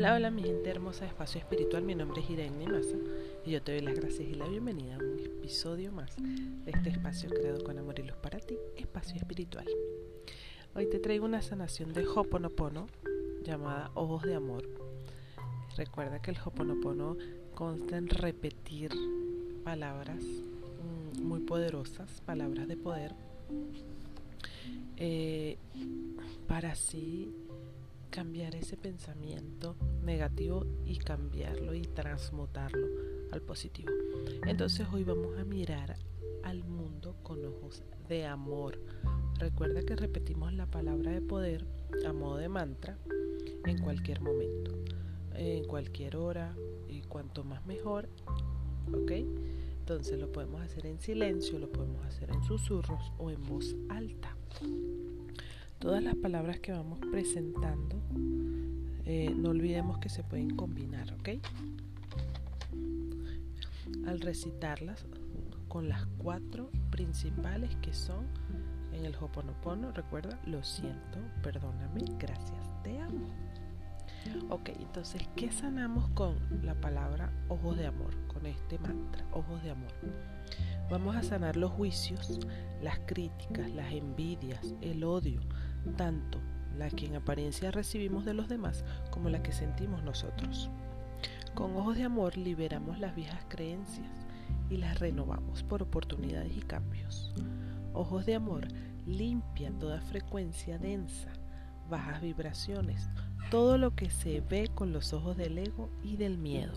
Hola, hola mi gente hermosa de Espacio Espiritual, mi nombre es Irene Massa y yo te doy las gracias y la bienvenida a un episodio más de este espacio creado con amor y luz para ti, Espacio Espiritual. Hoy te traigo una sanación de Hoponopono llamada Ojos de Amor. Recuerda que el Hoponopono consta en repetir palabras mm, muy poderosas, palabras de poder, eh, para así cambiar ese pensamiento negativo y cambiarlo y transmutarlo al positivo. Entonces hoy vamos a mirar al mundo con ojos de amor. Recuerda que repetimos la palabra de poder a modo de mantra en cualquier momento, en cualquier hora y cuanto más mejor, ¿ok? Entonces lo podemos hacer en silencio, lo podemos hacer en susurros o en voz alta todas las palabras que vamos presentando, eh, no olvidemos que se pueden combinar, ¿ok? Al recitarlas con las cuatro principales que son en el Hoponopono, recuerda, lo siento, perdóname, gracias, te amo. Ok, entonces, ¿qué sanamos con la palabra ojos de amor? Con este mantra, ojos de amor. Vamos a sanar los juicios, las críticas, las envidias, el odio, tanto la que en apariencia recibimos de los demás como la que sentimos nosotros. Con ojos de amor liberamos las viejas creencias y las renovamos por oportunidades y cambios. Ojos de amor limpia toda frecuencia densa, bajas vibraciones, todo lo que se ve con los ojos del ego y del miedo.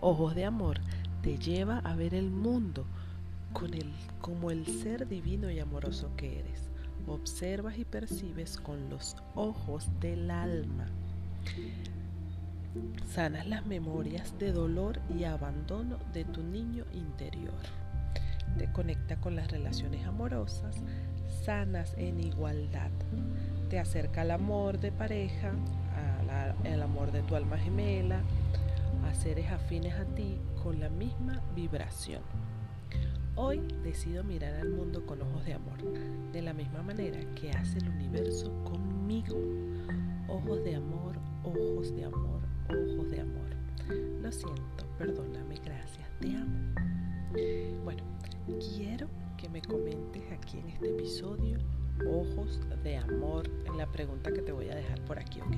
Ojos de amor te lleva a ver el mundo como el ser divino y amoroso que eres observas y percibes con los ojos del alma. Sanas las memorias de dolor y abandono de tu niño interior. Te conecta con las relaciones amorosas, sanas en igualdad. Te acerca al amor de pareja, al amor de tu alma gemela, a seres afines a ti con la misma vibración. Hoy decido mirar al mundo con ojos de amor, de la misma manera que hace el universo conmigo. Ojos de amor, ojos de amor, ojos de amor. Lo siento, perdóname, gracias, te amo. Bueno, quiero que me comentes aquí en este episodio ojos de amor en la pregunta que te voy a dejar por aquí, ¿ok?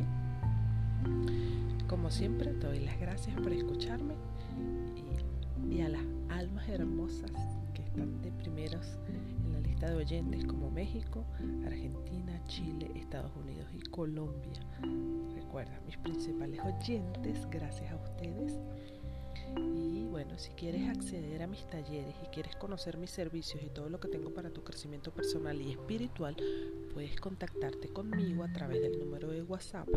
Como siempre, te doy las gracias por escucharme y, y a las almas hermosas primeros en la lista de oyentes como México, Argentina, Chile, Estados Unidos y Colombia. Recuerda, mis principales oyentes, gracias a ustedes. Y bueno, si quieres acceder a mis talleres y quieres conocer mis servicios y todo lo que tengo para tu crecimiento personal y espiritual, puedes contactarte conmigo a través del número de WhatsApp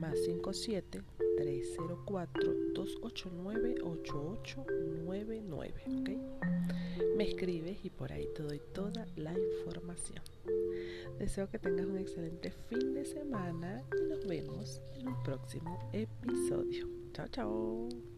más 57 304 289 8899, ¿ok? me escribes y por ahí te doy toda la información. Deseo que tengas un excelente fin de semana y nos vemos en un próximo episodio. Chao, chao.